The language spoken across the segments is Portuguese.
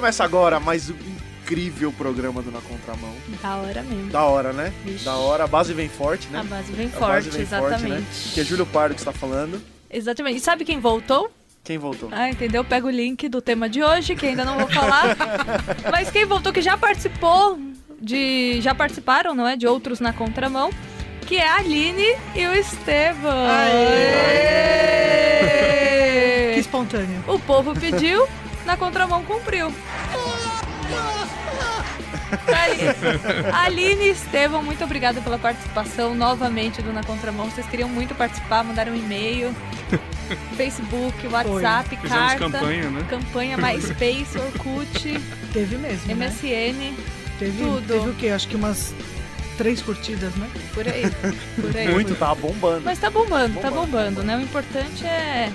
Começa agora mais um incrível programa do Na Contramão. Da hora mesmo. Da hora, né? Vixe. Da hora. A base vem forte, né? A base vem A forte, base vem exatamente. forte, né? Que é Júlio Pardo que está falando. Exatamente. E sabe quem voltou? Quem voltou? Ah, entendeu? Pega o link do tema de hoje, que ainda não vou falar. Mas quem voltou, que já participou de. Já participaram, não é? De outros na contramão. Que é a Aline e o Estevam. Aê! Que espontâneo. O povo pediu, na contramão cumpriu. Aline e Estevam, muito obrigada pela participação novamente do Na Contramão. Vocês queriam muito participar, mandaram um e-mail, Facebook, WhatsApp, Fizemos carta, campanha, né? campanha MySpace, Orkut, Teve mesmo. Né? MSN, Teve, tudo. teve o quê? Acho que umas três curtidas, né? por aí. Por aí. Muito, tá bombando. Mas tá bombando, tá Bombando, bombando, né? O importante é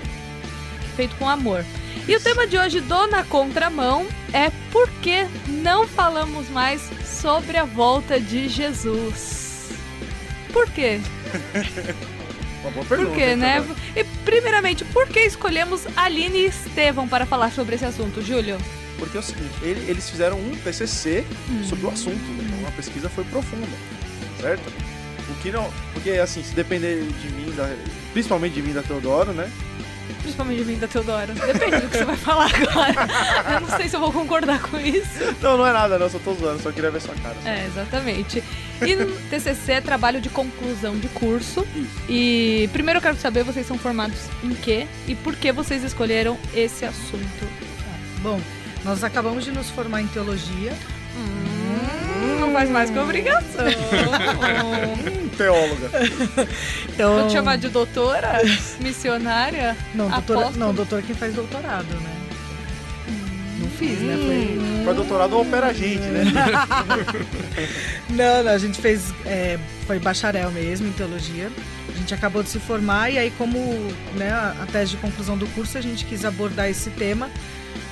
feito com amor. E o tema de hoje do Na Contramão é por que não falamos mais sobre a volta de Jesus? Por quê? Uma boa pergunta. Por quê, né? E primeiramente, por que escolhemos Aline e Estevão para falar sobre esse assunto, Júlio? Porque é o seguinte, ele- eles fizeram um TCC sobre o assunto. Então a pesquisa foi profunda, certo? O que não... Porque, assim, se depender de mim, da- principalmente de mim da Teodoro, né? Principalmente de mim da Teodora. Depende do que você vai falar agora. Eu não sei se eu vou concordar com isso. Não, não é nada, não. Só tô zoando. Só queria ver sua cara. só. É, exatamente. E no TCC é trabalho de conclusão de curso. E primeiro eu quero saber, vocês são formados em quê? E por que vocês escolheram esse assunto? Bom, nós acabamos de nos formar em teologia. Hum, não faz mais que obrigação. Hum, teóloga. Então, Vou te chamar de doutora? Missionária? não, doutora, apóstolo? não, doutora é quem faz doutorado, né? Não fiz, né? Foi... Pra doutorado opera a gente, né? Não, não, a gente fez. é, foi bacharel mesmo em teologia. A gente acabou de se formar e aí, como né, a a tese de conclusão do curso, a gente quis abordar esse tema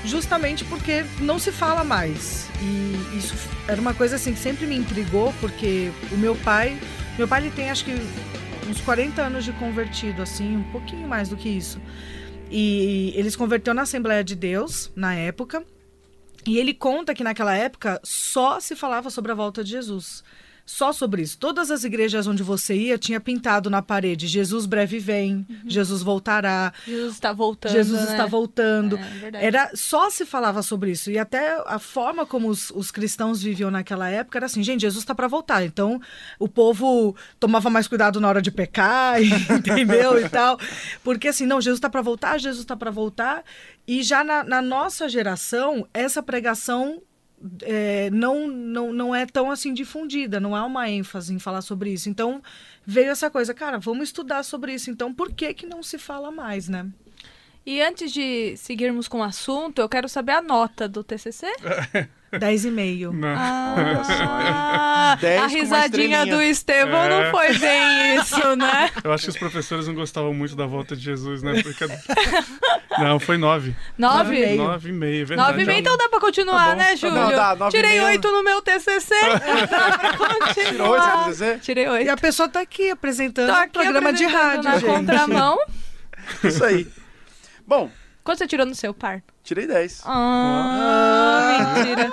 justamente porque não se fala mais. E isso era uma coisa assim que sempre me intrigou, porque o meu pai. Meu pai ele tem acho que uns 40 anos de convertido, assim, um pouquinho mais do que isso. E ele se converteu na Assembleia de Deus, na época. E ele conta que naquela época só se falava sobre a volta de Jesus. Só sobre isso. Todas as igrejas onde você ia tinha pintado na parede: Jesus breve vem, Jesus voltará, Jesus está voltando. Jesus né? está voltando. É, verdade. Era só se falava sobre isso. E até a forma como os, os cristãos viviam naquela época era assim, gente, Jesus está para voltar. Então, o povo tomava mais cuidado na hora de pecar, entendeu? E tal. Porque assim, não, Jesus está para voltar, Jesus está para voltar. E já na, na nossa geração, essa pregação é, não, não, não é tão assim difundida, não há uma ênfase em falar sobre isso. Então, veio essa coisa, cara, vamos estudar sobre isso. Então, por que que não se fala mais, né? E antes de seguirmos com o assunto, eu quero saber a nota do TCC. Dez e meio. Não. Ah, Dez a risadinha do Estevão É. não foi bem isso, né? Eu acho que os professores não gostavam muito da volta de Jesus, né? Porque... Não, foi nove. Nove? Meio. Nove e meio, verdade. Nove e meio, então dá pra continuar, Tá bom, né, tá Júlio? bom. Não, dá, nove e Tirei oito no meu TCC. dá pra continuar. Tirou esse TCC? Tirei E oito. a pessoa tá aqui apresentando Tô um programa de apresentando rádio, na gente. contramão. Isso aí. Bom, Quanto você tirou no seu par? Tirei 10. Ah, mentira.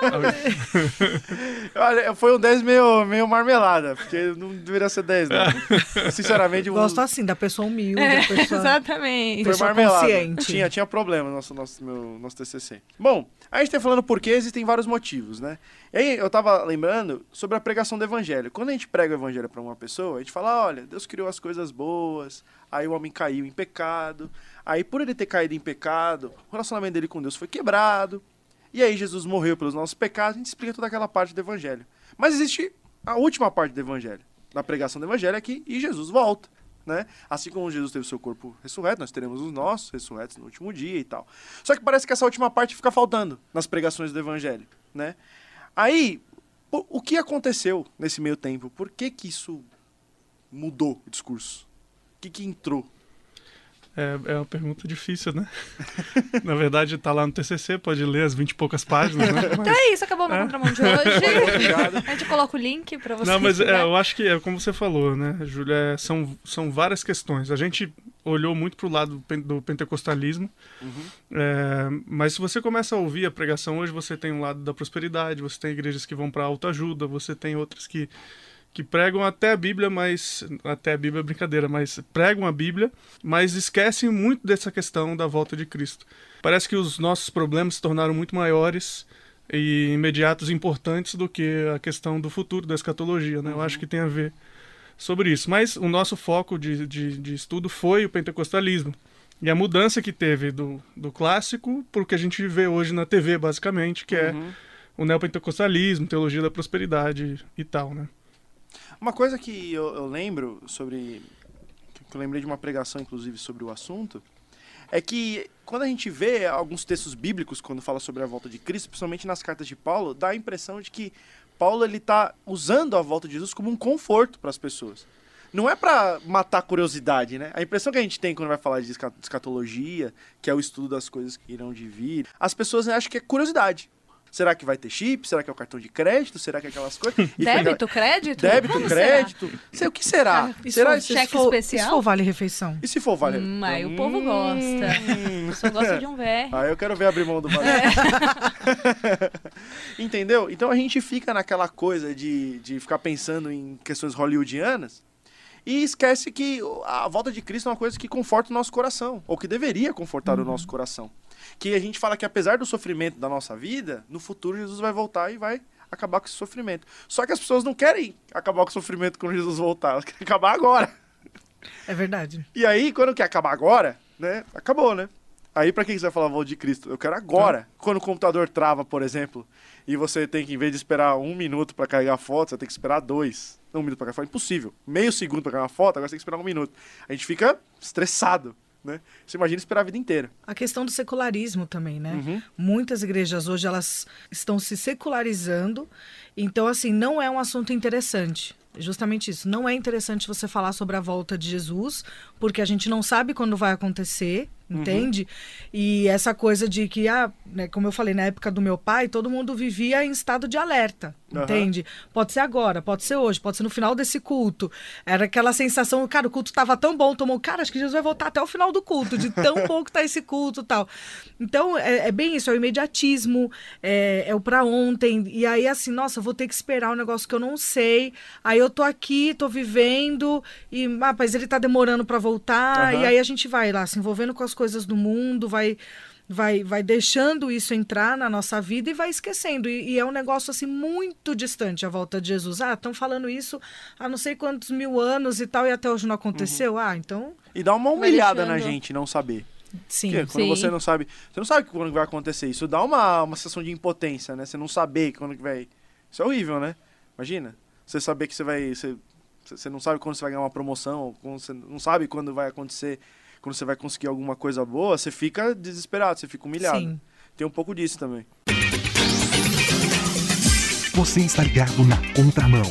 Olha, foi um 10 meio, meio marmelada, porque não deveria ser 10, não. Sinceramente, o- Gosto assim, da pessoa humilde, É, da pessoa... exatamente. foi pessoa marmelada. consciente. Tinha, tinha problema no nosso, nosso, meu, nosso TCC. Bom, a gente tá falando porque existem vários motivos, né? E aí eu tava lembrando sobre a pregação do evangelho. Quando a gente prega o evangelho pra uma pessoa, a gente fala, olha, Deus criou as coisas boas, aí o homem caiu em pecado, aí por ele ter caído em pecado, o relacionamento dele com Deus foi quebrado, e aí Jesus morreu pelos nossos pecados, a gente explica toda aquela parte do evangelho. Mas existe a última parte do evangelho, da pregação do evangelho é que e Jesus volta. Né? Assim como Jesus teve o seu corpo ressurreto, nós teremos os nossos ressurretos no último dia e tal. Só que parece que essa última parte fica faltando nas pregações do evangelho, né? Aí, o, o que aconteceu nesse meio tempo? Por que que isso mudou o discurso? O que que entrou? É, é uma pergunta difícil, né? Na verdade, tá lá no TCC, pode ler as vinte e poucas páginas, né? Mas- Então é isso, acabou o É. contramão de hoje. A gente coloca o link pra você. Não, mas é, eu acho que é como você falou, né, Júlia? é, são, são várias questões. A gente olhou muito para o lado do pen- do pentecostalismo. É, mas se você começa a ouvir a pregação hoje, você tem um lado da prosperidade, você tem igrejas que vão para autoajuda, você tem outras que, que pregam até a Bíblia, mas. Até a Bíblia é brincadeira, mas pregam a Bíblia, mas esquecem muito dessa questão da volta de Cristo. Parece que os nossos problemas se tornaram muito maiores e imediatos e importantes do que a questão do futuro, da escatologia. Né? Eu acho que tem a ver sobre isso. Mas o nosso foco de, de, de estudo foi o pentecostalismo. E a mudança que teve do, do clássico para o que a gente vê hoje na TV, basicamente, que é Uhum. o neopentecostalismo, teologia da prosperidade e tal, né? Uma coisa que eu, eu lembro sobre. que eu lembrei de uma pregação, inclusive, sobre o assunto, é que quando a gente vê alguns textos bíblicos, quando fala sobre a volta de Cristo, principalmente nas cartas de Paulo, dá a impressão de que Paulo ele está usando a volta de Jesus como um conforto para as pessoas. Não é para matar a curiosidade, né? A impressão que a gente tem quando vai falar de esca- escatologia, que é o estudo das coisas que irão de vir, as pessoas acham que é curiosidade. Será que vai ter chip? Será que é o cartão de crédito? Será que é aquelas coisas? E fica- Débito, crédito? Débito, Como crédito. Sei, o que será? Ah, E será se isso? for- cheque se for- especial? E se for vale refeição? E se for vale? Hum, aí o povo Hum. gosta. Só gosta de um VR. Ah, eu quero ver abrir mão do vale. Entendeu? Então a gente fica naquela coisa de, de ficar pensando em questões hollywoodianas e esquece que a volta de Cristo é uma coisa que conforta o nosso coração, ou que deveria confortar o nosso coração. Que a gente fala que apesar do sofrimento da nossa vida, no futuro Jesus vai voltar e vai acabar com esse sofrimento. Só que as pessoas não querem acabar com o sofrimento quando Jesus voltar, elas querem acabar agora. É verdade. E aí, quando quer acabar agora, né? Acabou, né? Aí, pra que que você vai falar volta de Cristo? Eu quero agora. Quando o computador trava, por exemplo, e você tem que, em vez de esperar um minuto pra carregar a foto, você tem que esperar dois. Não, um minuto pra carregar a foto, impossível. Meio segundo pra carregar uma foto, agora você tem que esperar um minuto. A gente fica estressado, né? Você imagina esperar a vida inteira. A questão do secularismo também, né? Uhum. Muitas igrejas hoje elas estão se secularizando, então assim não é um assunto interessante. Justamente isso. Não é interessante você falar sobre a volta de Jesus, porque a gente não sabe quando vai acontecer, entende? E essa coisa de que, ah, né, como eu falei, na época do meu pai, todo mundo vivia em estado de alerta, Aham. entende? Pode ser agora, pode ser hoje, pode ser no final desse culto. Era aquela sensação, cara, o culto estava tão bom, tomou, cara, acho que Jesus vai voltar até o final do culto, de tão bom que tá esse culto e tal. Então, é, é bem isso, é o imediatismo, é, é o pra ontem. E aí, assim, nossa, vou ter que esperar um negócio que eu não sei. Aí eu tô aqui, tô vivendo, e, ah, mas ele tá demorando para voltar. Aham. E aí a gente vai lá se envolvendo com as coisas do mundo, vai. Vai, vai deixando isso entrar na nossa vida e vai esquecendo. E, e é um negócio assim muito distante a volta de Jesus. Ah, estão falando isso há não sei quantos mil anos e tal, e até hoje não aconteceu. Ah, então, E dá uma humilhada na gente não saber. sim. Porque quando Sim. você não sabe. Você não sabe quando vai acontecer. Isso dá uma, uma sensação de impotência, né? Você não saber quando que vai. Isso é horrível, né? Imagina. Você saber que você vai. Você, você não sabe quando você vai ganhar uma promoção, você não sabe quando vai acontecer, quando você vai conseguir alguma coisa boa, você fica desesperado, você fica humilhado. Sim. Tem um pouco disso também. Você está ligado na contramão.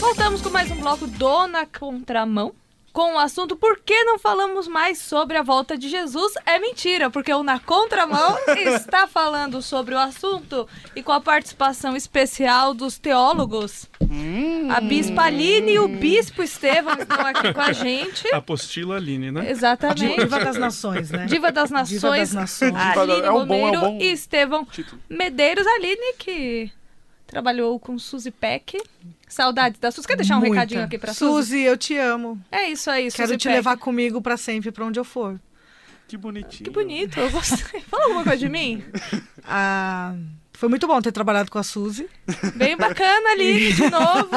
Voltamos com mais um bloco do Na Contramão. Com o assunto Por que não falamos mais sobre a volta de Jesus? É mentira, porque o Na Contramão está falando sobre o assunto e com a participação especial dos teólogos. A Bispa Aline e o Bispo Estevão estão aqui com a gente. Apostila Aline, né? Exatamente. Diva das Nações, né? Diva das Nações, Diva das Nações. Aline é um bom- é um e Estevão. Medeiros. Aline, que trabalhou com Suzy Peck. Saudades da Suzy. Quer deixar um Muita. recadinho aqui pra Suzy? Suzy, eu te amo. É isso aí, Quero Suzy te Peck. levar comigo pra sempre, pra onde eu for. Que bonitinho. Que bonito, eu gostei. Fala alguma coisa de mim? Ah, foi muito bom ter trabalhado com a Suzy. Bem bacana, Aline, de novo.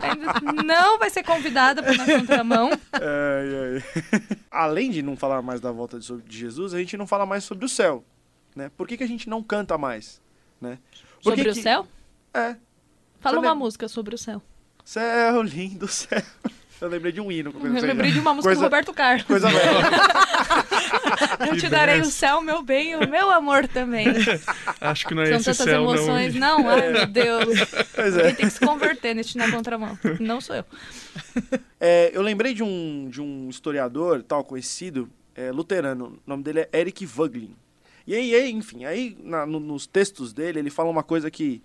Ainda Não vai ser convidada para Na Contramão. Ai, ai. Além de não falar mais da volta de de Jesus, a gente não fala mais sobre o céu. Né? Por que, que a gente não canta mais? Né? Por Sobre que o que- céu? É. Fala uma música sobre o céu. Céu, lindo céu. Eu lembrei de um hino. Eu lembrei de uma música coisa, do Roberto Carlos. Coisa velha. Eu te darei o céu, meu bem, e o meu amor também. Acho que não é São esse tantas céu, emoções. não. Não, ai meu Deus. Pois é. tem que se converter neste na contramão. Não sou eu. É, Eu lembrei de um, de um historiador tal conhecido, é, luterano. O nome dele é Eric Voglin. E aí, aí, enfim, aí na- no- nos textos dele ele fala uma coisa que,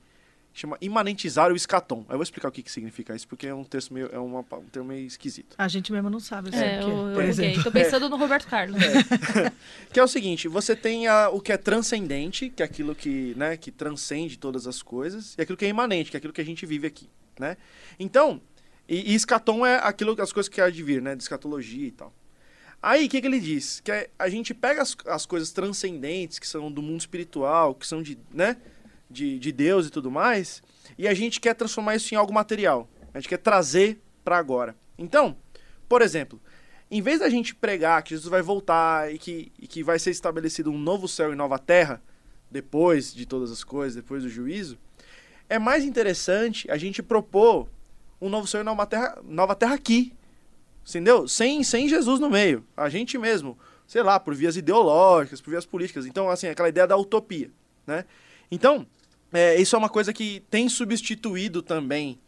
chama imanentizar o escatom. Eu vou explicar o que, que significa isso, porque é um texto meio, é uma, um termo meio esquisito. A gente mesmo não sabe. assim, É, o que eu, por eu exemplo. Tô pensando no Roberto Carlos. Que é o seguinte, você tem a- o que é transcendente, que é aquilo que, né, que transcende todas as coisas, e aquilo que é imanente, que é aquilo que a gente vive aqui, né? Então, e, e escatom é aquilo, as coisas que há de vir, né, de escatologia e tal. Aí, o que, que ele diz? Que é- a gente pega as, as coisas transcendentes, que são do mundo espiritual, que são de, né, de, de Deus e tudo mais, e a gente quer transformar isso em algo material. A gente quer trazer para agora. Então, por exemplo, em vez da gente pregar que Jesus vai voltar e que, e que vai ser estabelecido um novo céu e nova terra, depois de todas as coisas, depois do juízo, é mais interessante a gente propor um novo céu e nova terra, nova terra aqui. Entendeu? Sem, sem Jesus no meio. A gente mesmo, sei lá, por vias ideológicas, por vias políticas. Então, assim, aquela ideia da utopia, né? Então, é, isso é uma coisa que tem substituído também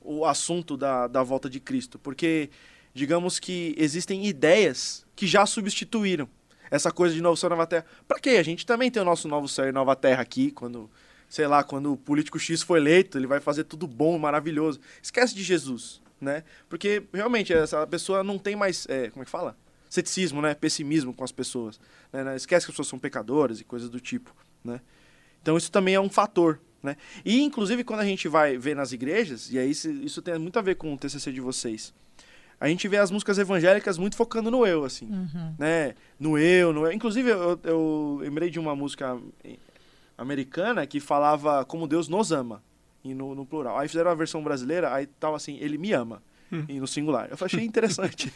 o assunto da, da volta de Cristo. Porque, digamos que existem ideias que já substituíram essa coisa de novo céu nova terra. Pra quê? A gente também tem o nosso novo céu e nova terra aqui, quando, sei lá, quando o político X foi eleito, ele vai fazer tudo bom, maravilhoso. Esquece de Jesus, né? Porque, realmente, essa pessoa não tem mais, é, como é que fala? Ceticismo, né? Pessimismo com as pessoas. Né? Esquece que as pessoas são pecadoras e coisas do tipo, né? Então isso também é um fator, né? E inclusive quando a gente vai ver nas igrejas, e aí isso, isso tem muito a ver com o TCC de vocês, a gente vê as músicas evangélicas muito focando no eu, assim, Uhum. né? No eu, no eu. Inclusive eu, eu lembrei de uma música americana que falava como Deus nos ama, e no, no plural. Aí fizeram a versão brasileira, aí tava assim, ele me ama. E no singular. Eu achei interessante.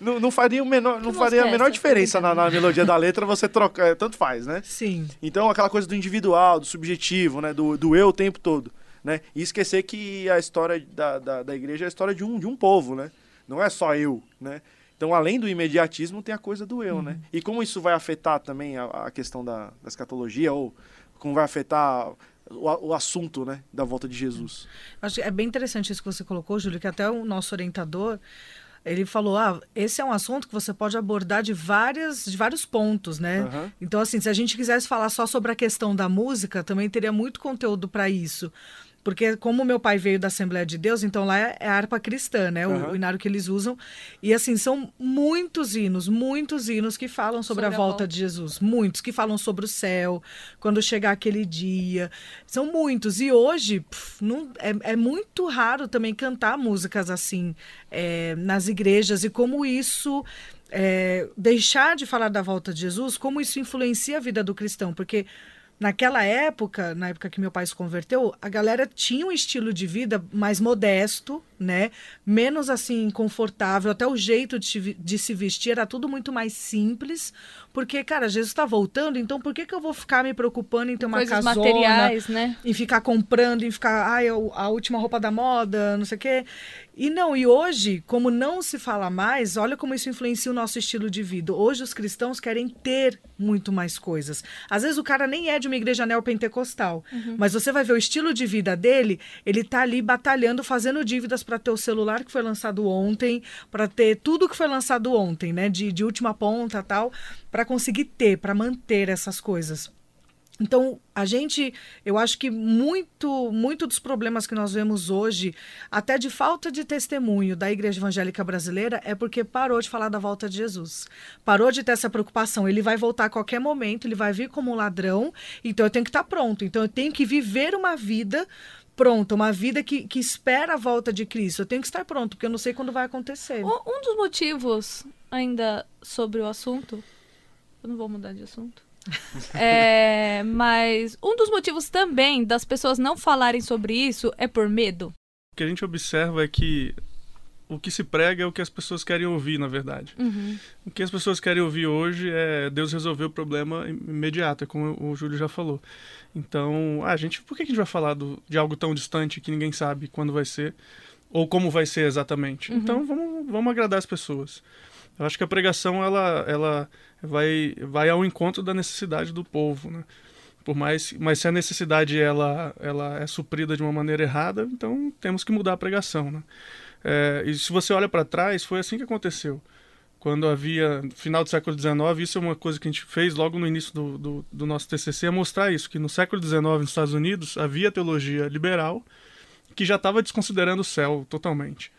não, não faria, o menor, não faria a é menor diferença na, na melodia da letra você trocar. Tanto faz, né? Sim. Então, aquela coisa do individual, do subjetivo, né? Do, do eu o tempo todo. Né? E esquecer que a história da, da, da igreja é a história de um, de um povo, né? Não é só eu, né? Então, além do imediatismo, tem a coisa do eu, né? E como isso vai afetar também a, a questão da, da escatologia, ou como vai afetar o, o assunto, né? Da volta de Jesus. Acho que é bem interessante isso que você colocou, Júlio, que até o nosso orientador, ele falou, ah, esse é um assunto que você pode abordar de, várias, de vários pontos, né? Aham. Então, assim, se a gente quisesse falar só sobre a questão da música, também teria muito conteúdo para isso. Porque como meu pai veio da Assembleia de Deus, então lá é a harpa cristã, né? O, Aham. o inário que eles usam. E assim, são muitos hinos, muitos hinos que falam sobre, Sobre a, a volta volta. de Jesus. Muitos que falam sobre o céu, quando chegar aquele dia. São muitos. E hoje, pff, não, é, é muito raro também cantar músicas assim é, nas igrejas e como isso. é, deixar de falar da volta de Jesus, como isso influencia a vida do cristão, porque naquela época, na época que meu pai se converteu, a galera tinha um estilo de vida mais modesto, né? Menos assim confortável, até o jeito de, de se vestir era tudo muito mais simples, porque cara, Jesus está voltando, então por que que eu vou ficar me preocupando em ter uma Coisas casona? materiais, né? em ficar comprando, em ficar, ai, a, a última roupa da moda, não sei o quê. E não, e hoje, como não se fala mais, olha como isso influencia o nosso estilo de vida. Hoje os cristãos querem ter muito mais coisas. Às vezes o cara nem é de uma igreja neopentecostal, mas você vai ver o estilo de vida dele, ele tá ali batalhando, fazendo dívidas para ter o celular que foi lançado ontem, para ter tudo que foi lançado ontem, né, de, de última ponta tal, para conseguir ter, para manter essas coisas. Então, a gente, eu acho que muito, muito dos problemas que nós vemos hoje, até de falta de testemunho da Igreja Evangélica Brasileira, é porque parou de falar da volta de Jesus. Parou de ter essa preocupação. Ele vai voltar a qualquer momento, ele vai vir como um ladrão, então eu tenho que estar pronto. Então eu tenho que viver uma vida pronta, uma vida que, que espera a volta de Cristo. Eu tenho que estar pronto, porque eu não sei quando vai acontecer. Um dos motivos, ainda sobre o assunto, eu não vou mudar de assunto. É, mas um dos motivos também das pessoas não falarem sobre isso é por medo. O que a gente observa é que o que se prega é o que as pessoas querem ouvir, na verdade. Uhum. O que as pessoas querem ouvir hoje é Deus resolver o problema imediato, é como o Júlio já falou. Então, ah, gente, por que a gente vai falar do- de algo tão distante que ninguém sabe quando vai ser ou como vai ser exatamente? Então, vamos, vamos agradar as pessoas. Eu acho que a pregação ela, ela vai, vai ao encontro da necessidade do povo, né? Por mais, mas se a necessidade ela, ela é suprida de uma maneira errada, então temos que mudar a pregação, né? É, e se você olha para trás, foi assim que aconteceu. quando havia, final do século XIX, isso é uma coisa que a gente fez logo no início do, do, do nosso TCC, é mostrar isso, que no século XIX, nos Estados Unidos, havia teologia liberal que já estava desconsiderando o céu totalmente.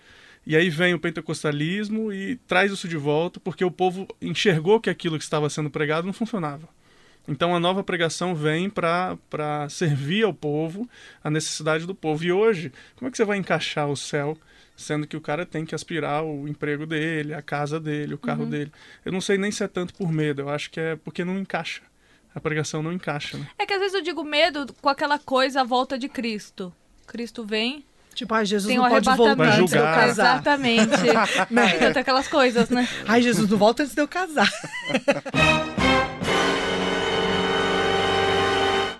E aí vem o pentecostalismo e traz isso de volta, porque o povo enxergou que aquilo que estava sendo pregado não funcionava. Então a nova pregação vem para servir ao povo, a necessidade do povo. E hoje, como é que você vai encaixar o céu sendo que o cara tem que aspirar o emprego dele, a casa dele, o carro uhum. dele. Eu não sei nem se é tanto por medo, eu acho que é porque não encaixa. A pregação não encaixa. Né? É que às vezes eu digo medo com aquela coisa a volta de Cristo. Cristo vem. Tipo, ai, Jesus não pode voltar antes de eu casar. Exatamente. né? Tem aquelas coisas, né? Ai, Jesus não volta antes de eu casar.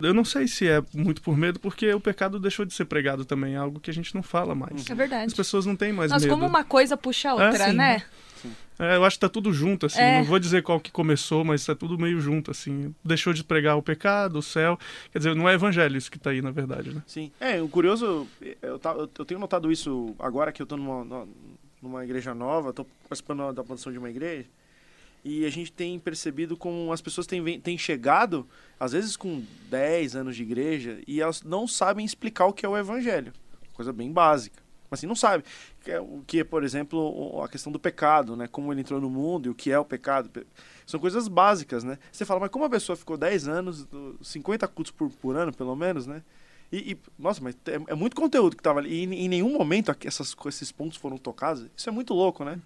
eu não sei se é muito por medo, porque o pecado deixou de ser pregado também, é algo que a gente não fala mais. É verdade. As pessoas não têm mais Mas medo. como uma coisa puxa a outra, é, né? É, eu acho que tá tudo junto, assim. É. Não vou dizer qual que começou, mas tá tudo meio junto, assim. Deixou de pregar o pecado, o céu. Quer dizer, não é evangelho isso que tá aí, na verdade, né? Sim. É, o curioso, eu, eu tenho notado isso agora que eu tô numa, numa igreja nova, tô participando da produção de uma igreja e a gente tem percebido como as pessoas têm, têm chegado, às vezes com 10 anos de igreja, e elas não sabem explicar o que é o evangelho. Coisa bem básica. Mas assim, não sabe. É o que é, por exemplo, a questão do pecado, né? Como ele entrou no mundo e o que é o pecado. São coisas básicas, né? Você fala, mas como a pessoa ficou 10 anos, 50 cultos por, por ano, pelo menos, né? E, e, nossa, mas é, é, muito conteúdo que estava ali. E em nenhum momento essas, esses pontos foram tocados. Isso é muito louco, né?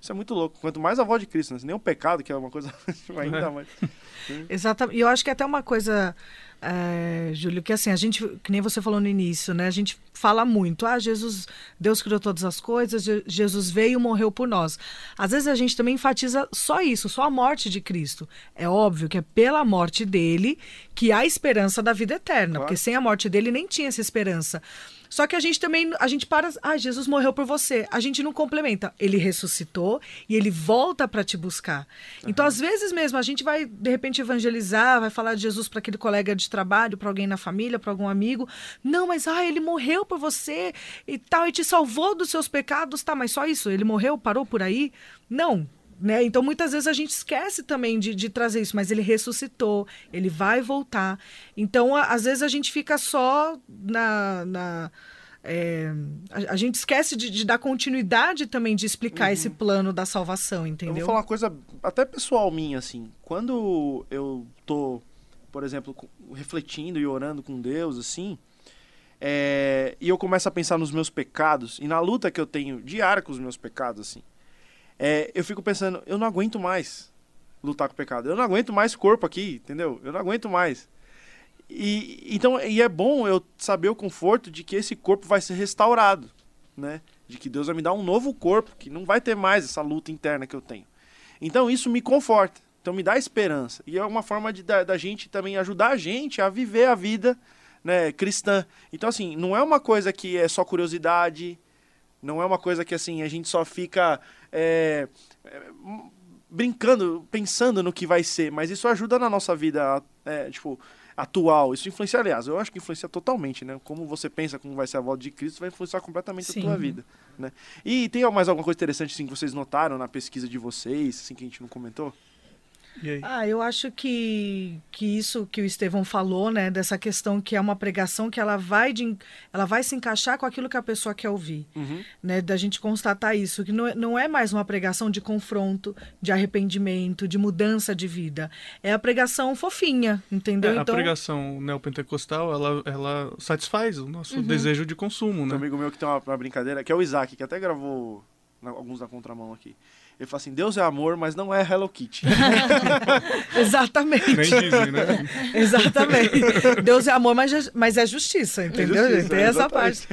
Isso é muito louco. Quanto mais a voz de Cristo, né? nem o pecado, que é uma coisa ainda mais. Exatamente. E eu acho que é até uma coisa, é, Júlio, que assim, a gente, que nem você falou no início, né? A gente fala muito, ah, Jesus, Deus criou todas as coisas, Jesus veio e morreu por nós. Às vezes a gente também enfatiza só isso, só a morte de Cristo. É óbvio que é pela morte dele que há esperança da vida eterna, claro. porque sem a morte dele nem tinha essa esperança. Só que a gente também, a gente para, ah, Jesus morreu por você. A gente não complementa. Ele ressuscitou e ele volta para te buscar. Uhum. Então, às vezes mesmo, a gente vai, de repente, evangelizar, vai falar de Jesus para aquele colega de trabalho, para alguém na família, para algum amigo. Não, mas, ah, ele morreu por você e tal, e te salvou dos seus pecados. Tá, mas só isso? Ele morreu, parou por aí? Não, né? Então, muitas vezes a gente esquece também de, de, trazer isso, mas ele ressuscitou, ele vai voltar. Então, a, às vezes a gente fica só na. na é, a, a, gente esquece de, de, dar continuidade também de explicar uhum. esse plano da salvação, entendeu? Eu vou falar uma coisa até pessoal minha, assim. Quando eu tô, por exemplo, refletindo e orando com Deus, assim, é, e eu começo a pensar nos meus pecados e na luta que eu tenho diária com os meus pecados, assim é, eu fico pensando, eu não aguento mais lutar com o pecado. Eu não aguento mais corpo aqui, entendeu? Eu não aguento mais. E, então, e é bom eu saber o conforto de que esse corpo vai ser restaurado, né? De que Deus vai me dar um novo corpo, que não vai ter mais essa luta interna que eu tenho. Então, isso me conforta. Então, me dá esperança. E é uma forma de, da, da gente também ajudar a gente a viver a vida né, cristã. Então, assim, não é uma coisa que é só curiosidade, não é uma coisa que, assim, a gente só fica é, é, brincando, pensando no que vai ser, mas isso ajuda na nossa vida, é, tipo, atual. Isso influencia, aliás, eu acho que influencia totalmente, né? Como você pensa como vai ser a volta de Cristo, vai influenciar completamente Sim. a tua vida, né? E tem mais alguma coisa interessante, assim, que vocês notaram na pesquisa de vocês, assim, que a gente não comentou? Ah, eu acho que, que isso que o Estevão falou, né, dessa questão que é uma pregação que ela vai, de, ela vai se encaixar com aquilo que a pessoa quer ouvir, uhum. né, da gente constatar isso, que não, é, não é mais uma pregação de confronto, de arrependimento, de mudança de vida, é a pregação fofinha, entendeu? É, então... A pregação neopentecostal, ela, ela satisfaz o nosso uhum. desejo de consumo, né? Tem um amigo meu que tem uma, uma brincadeira, que é o Isaac, que até gravou alguns da contramão aqui. Ele fala assim: Deus é amor, mas não é Hello Kitty. Exatamente. Nem dizem, né? Exatamente. Deus é amor, mas, é, mas é justiça, entendeu? É justiça, Tem essa parte.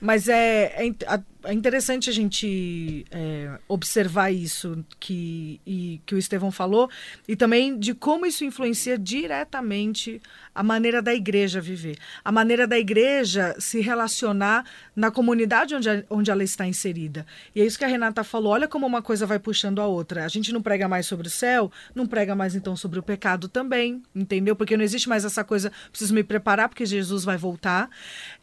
Mas é, é, é interessante a gente é, observar isso que, e, que o Estevão falou e também de como isso influencia diretamente a maneira da igreja viver, a maneira da igreja se relacionar na comunidade onde, onde ela está inserida. E é isso que a Renata falou: olha como uma coisa vai puxando a outra. A gente não prega mais sobre o céu, não prega mais então sobre o pecado também, entendeu? Porque não existe mais essa coisa, preciso me preparar porque Jesus vai voltar.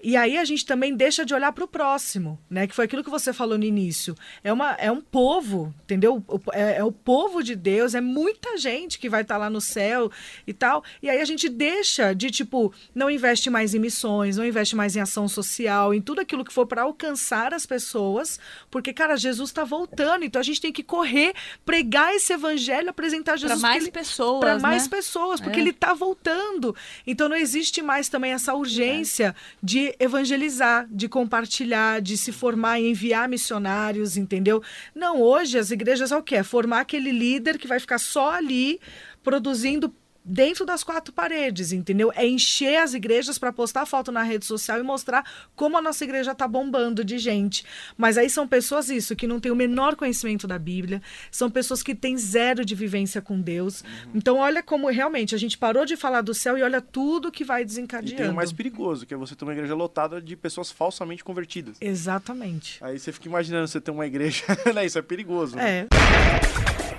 E aí a gente também deixa de olhar para o próximo, né? Que foi aquilo que você falou no início. É, uma, é um povo, entendeu? É, é o povo de Deus, é muita gente que vai estar lá no céu e tal. E aí a gente deixa de, tipo, não investe mais em missões, não investe mais em ação social, em tudo aquilo que for para alcançar as pessoas, porque, cara, Jesus está voltando, então a gente tem que correr, pregar esse evangelho, apresentar Para Jesus mais porque ele- pessoas, para mais né? pessoas, porque É. ele está voltando. Então não existe mais também essa urgência de evangelizar, de compartilhar, de se formar enviar missionários, entendeu? Não, hoje as igrejas é o quê? É formar aquele líder que vai ficar só ali produzindo dentro das quatro paredes, entendeu? É encher as igrejas para postar foto na rede social e mostrar como a nossa igreja tá bombando de gente. Mas aí são pessoas isso que não têm o menor conhecimento da Bíblia, são pessoas que têm zero de vivência com Deus. Então olha como realmente a gente parou de falar do céu e olha tudo que vai E desencadeando. tem o mais perigoso, que é você ter uma igreja lotada de pessoas falsamente convertidas. Exatamente. Aí você fica imaginando você ter uma igreja, né? Isso é perigoso. né? É.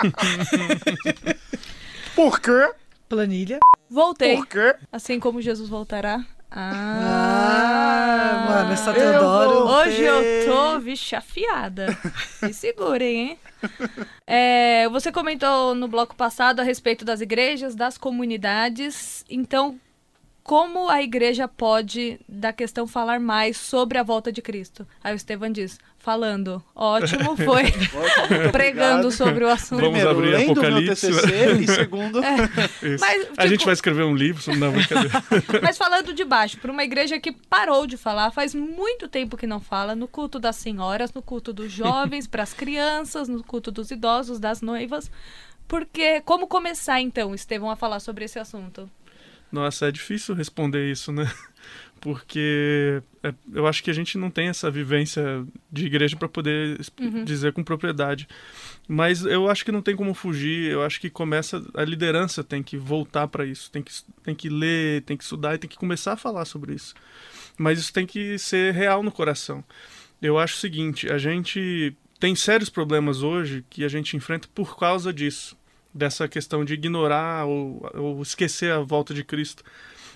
Por quê? Planilha. Voltei. Por quê? Assim como Jesus voltará. Ah, mano, essa Eu Teodoro. vou- Hoje eu tô, vixe, afiada. Me segurem, hein? É, você comentou no bloco passado a respeito das igrejas, das comunidades. Então, como a igreja pode, da questão, falar mais sobre a volta de Cristo? Aí o Estevam diz, falando. Ótimo, foi pregando sobre o assunto. Vamos Primeiro, abrir lendo Apocalipse. meu TCC e segundo... Isso. Mas, a gente tipo- vai escrever um livro, não, brincadeira. Mas falando de baixo, para uma igreja que parou de falar, faz muito tempo que não fala, no culto das senhoras, no culto dos jovens, para as crianças, no culto dos idosos, das noivas. Porque como começar então, Estevão, a falar sobre esse assunto? Nossa, é difícil responder isso, né? Porque é, eu acho que a gente não tem essa vivência de igreja para poder es- dizer com propriedade. Mas eu acho que não tem como fugir. Eu acho que começa a liderança tem que voltar para isso, tem que tem que ler, tem que estudar e tem que começar a falar sobre isso. Mas isso tem que ser real no coração. Eu acho o seguinte, a gente tem sérios problemas hoje que a gente enfrenta por causa disso, dessa questão de ignorar ou, ou esquecer a volta de Cristo.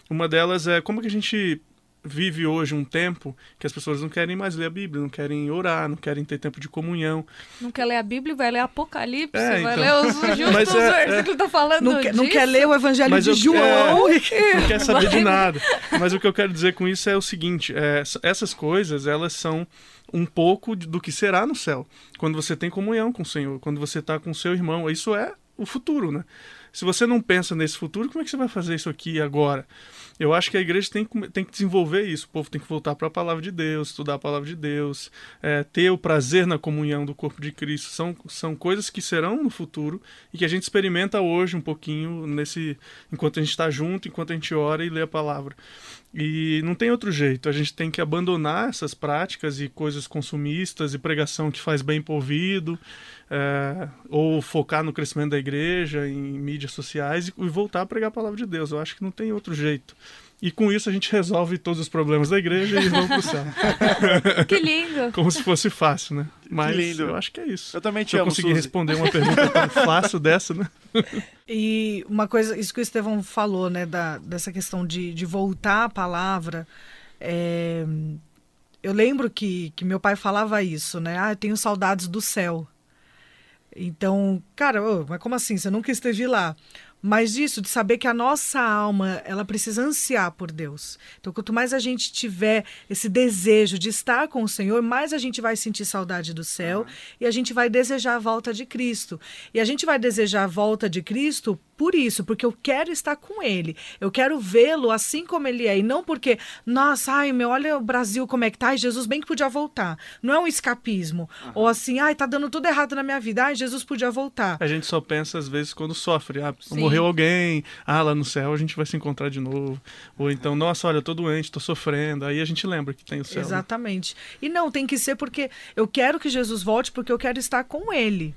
Uma delas é como que a gente vive hoje um tempo que as pessoas não querem mais ler a Bíblia, não querem orar, não querem ter tempo de comunhão. Não quer ler a Bíblia, vai ler Apocalipse, É, vai então. ler os justos é- versículos, tá falando Não, quer, não quer ler o Evangelho Mas de eu- João? não quer saber de nada. Mas o que eu quero dizer com isso é o seguinte: é, essas coisas elas são um pouco do que será no céu. Quando você tem comunhão com o Senhor, quando você está com o seu irmão. Isso é o futuro, né? Se você não pensa nesse futuro, como é que você vai fazer isso aqui agora? Eu acho que a igreja tem, que tem que desenvolver isso. O povo tem que voltar para a palavra de Deus, estudar a palavra de Deus, é, ter o prazer na comunhão do corpo de Cristo. São, são coisas que serão no futuro e que a gente experimenta hoje um pouquinho nesse enquanto a gente está junto, enquanto a gente ora e lê a palavra. E não tem outro jeito. A gente tem que abandonar essas práticas e coisas consumistas e pregação que faz bem para ouvido, é, ou focar no crescimento da igreja, em mídias sociais e, e voltar a pregar a palavra de Deus. Eu acho que não tem outro jeito. E com isso a gente resolve todos os problemas da igreja e vamos pro céu. Que lindo! Como se fosse fácil, né? Mas lindo. eu acho que é isso. Eu também te Se eu amo, conseguir Suzy. responder uma pergunta tão fácil dessa, né? E uma coisa, isso que o Estevão falou, né, da, dessa questão de, de voltar à palavra, é, eu lembro que, que meu pai falava isso, né? Ah, eu tenho saudades do céu. Então, cara, ô, mas como assim? Você nunca esteve lá? Mas disso, de saber que a nossa alma, ela precisa ansiar por Deus. Então, quanto mais a gente tiver esse desejo de estar com o Senhor, mais a gente vai sentir saudade do céu e a gente vai desejar a volta de Cristo. E a gente vai desejar a volta de Cristo por isso, porque eu quero estar com Ele. Eu quero vê-lo assim como Ele é. E não porque, nossa, ai, meu, olha o Brasil como é que tá. Ai, Jesus bem que podia voltar. Não é um escapismo. Ou assim, ai, tá dando tudo errado na minha vida. Ai, Jesus podia voltar. A gente só pensa às vezes quando sofre. Ah, Sim. Morreu alguém. Ah, lá no céu a gente vai se encontrar de novo. Ou então, nossa, olha, eu tô doente, tô sofrendo. Aí a gente lembra que tem o céu. né? Exatamente. E não, tem que ser porque eu quero que Jesus volte, porque eu quero estar com Ele.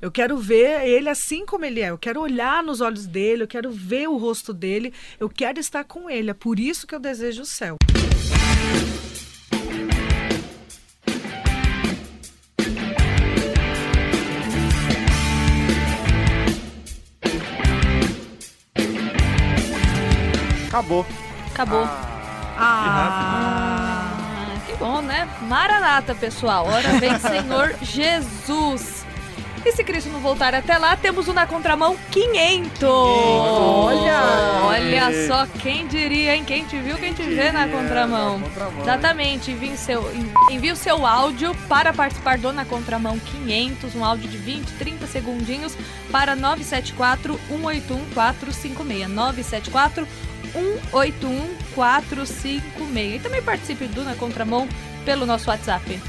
Eu quero ver ele assim como ele é. Eu quero olhar nos olhos dele, eu quero ver o rosto dele. Eu quero estar com ele. É por isso que eu desejo o céu. Acabou. Acabou. Ah, Ah, que bom, né? Maranata, pessoal. Ora vem, Senhor Jesus. E se Cristo não voltar até lá, temos o Na Contramão 500. Olha! Olha só, quem diria, hein? Quem te viu, quem te vê na contramão. Na contramão, Exatamente, envie, seu, envie o seu áudio para participar do Na Contramão 500, um áudio de 20, 30 segundinhos para 974 181 456. 974 181 456. E também participe do Na Contramão pelo nosso WhatsApp.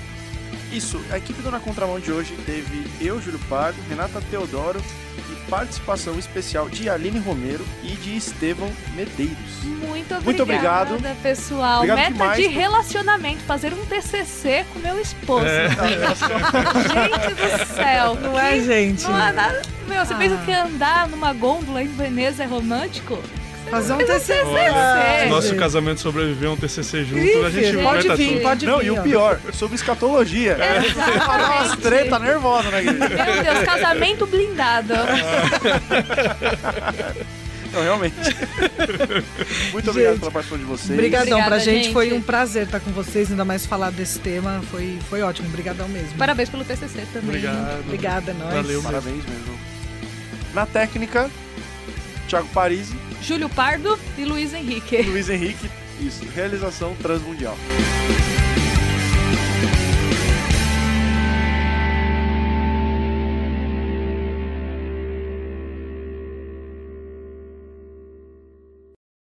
Isso, a equipe do Na Contramão de hoje teve eu, Júlio Pardo, Renata Teodoro e participação especial de Aline Romero e de Estevão Medeiros. Muito obrigada, Muito obrigado. pessoal. Obrigado Meta demais de por- relacionamento, fazer um TCC com meu esposo. É. Gente do céu. não é, gente? Não é nada. Meu, você Ah. pensa que andar numa gôndola em Veneza é romântico? Fazer um um TCC. TCC. Nosso casamento sobreviveu a um TCC junto, a gente vai pode tá vir, tudo. pode Não, vir. e o pior, sobre escatologia. Exatamente. Falar umas treta nervosa na igreja. Meu Deus, casamento blindado. Não, realmente. Muito obrigado Gente, pela participação de vocês. Obrigadão pra gente. gente. Foi um prazer estar com vocês, ainda mais falar desse tema. Foi, foi ótimo. Obrigadão mesmo. Parabéns pelo TCC também. Obrigado. Obrigada, nós. Valeu. Parabéns mesmo. Na técnica, Thiago Parisi, Júlio Pardo e Luiz Henrique. Luiz Henrique. Isso, realização transmundial.